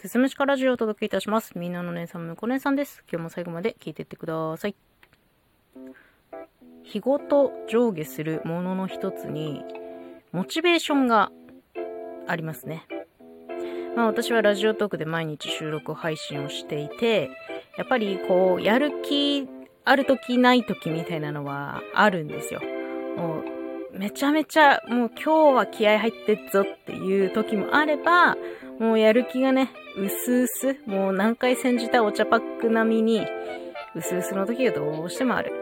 すすむしかラジオをお届けいたします。みんなの姉さん、むこ姉さんです。今日も最後まで聞いてってください。日ごと上下するものの一つに、モチベーションがありますね。まあ私はラジオトークで毎日収録配信をしていて、やっぱりこう、やる気ある時ない時みたいなのはあるんですよ。めちゃめちゃ、もう今日は気合入ってっぞっていう時もあれば、もうやる気がね、うすうす、もう何回煎じたお茶パック並みに、うすうすの時がどうしてもある。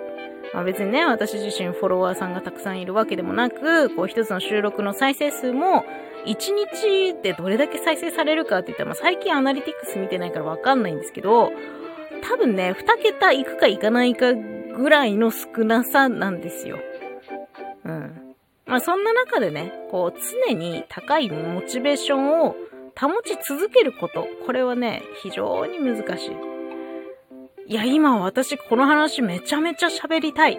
まあ別にね、私自身フォロワーさんがたくさんいるわけでもなく、こう一つの収録の再生数も、1日でどれだけ再生されるかって言ったら、まあ最近アナリティクス見てないからわかんないんですけど、多分ね、2桁いくかいかないかぐらいの少なさなんですよ。まあそんな中でね、こう常に高いモチベーションを保ち続けること。これはね、非常に難しい。いや、今私この話めちゃめちゃ喋りたい。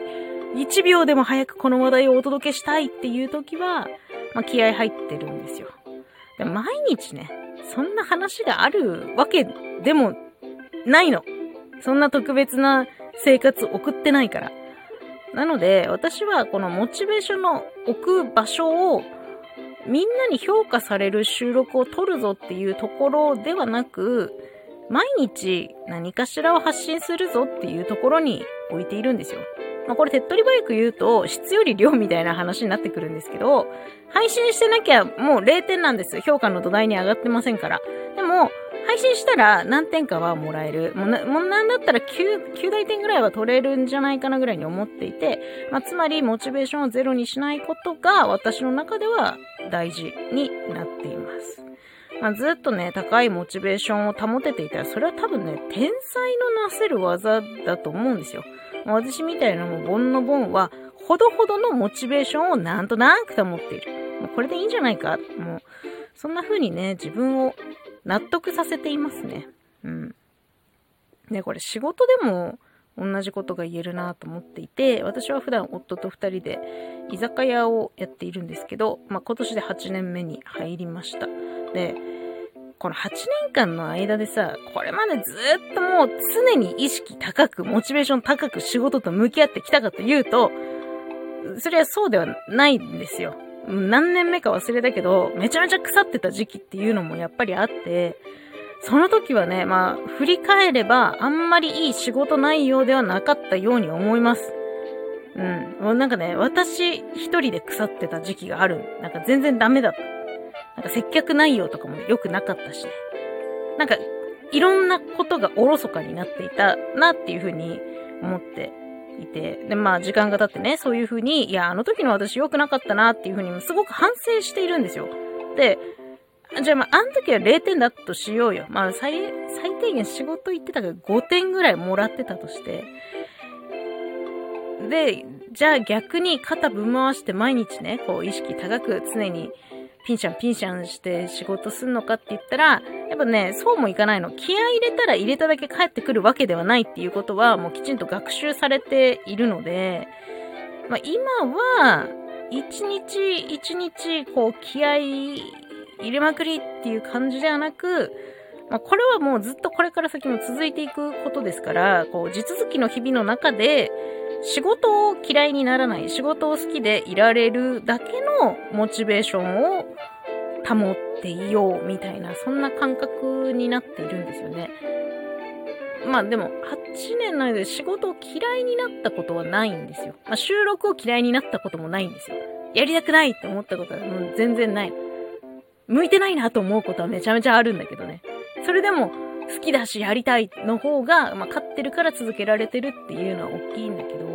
1秒でも早くこの話題をお届けしたいっていう時は、まあ気合入ってるんですよ。で毎日ね、そんな話があるわけでもないの。そんな特別な生活送ってないから。なので、私はこのモチベーションの置く場所をみんなに評価される収録を撮るぞっていうところではなく、毎日何かしらを発信するぞっていうところに置いているんですよ。まあこれ手っ取り早く言うと質より量みたいな話になってくるんですけど、配信してなきゃもう0点なんです評価の土台に上がってませんから。配信したら何点かはもらえる。もうな、もうなんだったら9、9大点ぐらいは取れるんじゃないかなぐらいに思っていて、まあ、つまりモチベーションをゼロにしないことが私の中では大事になっています。まあ、ずっとね、高いモチベーションを保てていたら、それは多分ね、天才のなせる技だと思うんですよ。まあ私みたいなもうボンのボンは、ほどほどのモチベーションをなんとなく保っている。もうこれでいいんじゃないかもう、そんな風にね、自分を納得させていますね。うん。ね、これ仕事でも同じことが言えるなと思っていて、私は普段夫と二人で居酒屋をやっているんですけど、まあ、今年で8年目に入りました。で、この8年間の間でさ、これまでずっともう常に意識高く、モチベーション高く仕事と向き合ってきたかというと、それはそうではないんですよ。何年目か忘れたけど、めちゃめちゃ腐ってた時期っていうのもやっぱりあって、その時はね、まあ、振り返れば、あんまりいい仕事内容ではなかったように思います。うん。もうなんかね、私一人で腐ってた時期がある。なんか全然ダメだった。なんか接客内容とかも良くなかったしね。なんか、いろんなことがおろそかになっていたなっていうふうに思っていて、で、まあ時間が経ってね、そういう風に、いや、あの時の私良くなかったなっていう風にすごく反省しているんですよ。で、じゃあまあ、あの時は0点だとしようよ。まあ、最、最低限仕事行ってたから5点ぐらいもらってたとして。で、じゃあ逆に肩ぶん回して毎日ね、こう意識高く常にピンシャンピンシャンして仕事すんのかって言ったら、やっぱね、そうもいかないの。気合い入れたら入れただけ帰ってくるわけではないっていうことは、もうきちんと学習されているので、まあ今は、一日一日、こう気合入れまくりっていう感じではなく、まあこれはもうずっとこれから先も続いていくことですから、こう地続きの日々の中で、仕事を嫌いにならない、仕事を好きでいられるだけのモチベーションを保っていようみたいな、そんな感覚になっているんですよね。まあでも、8年の間で仕事を嫌いになったことはないんですよ。まあ収録を嫌いになったこともないんですよ。やりたくないって思ったことはもう全然ない。向いてないなと思うことはめちゃめちゃあるんだけどね。それでも、好きだしやりたいの方が、まあ、勝ってるから続けられてるっていうのは大きいんだけど、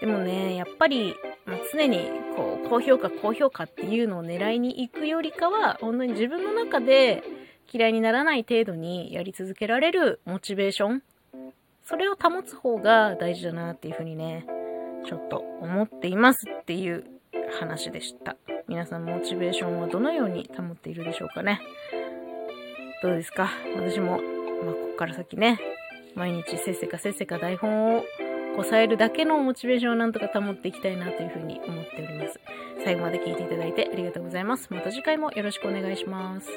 でもね、やっぱり、まあ、常に、こう、高評価、高評価っていうのを狙いに行くよりかは、本当に自分の中で嫌いにならない程度にやり続けられるモチベーション、それを保つ方が大事だなっていうふうにね、ちょっと思っていますっていう話でした。皆さんモチベーションはどのように保っているでしょうかね。どうですか？私も、まあ、ここから先ね、毎日せっせかせっせか台本を抑えるだけのモチベーションをなんとか保っていきたいなというふうに思っております。最後まで聞いていただいてありがとうございます。また次回もよろしくお願いします。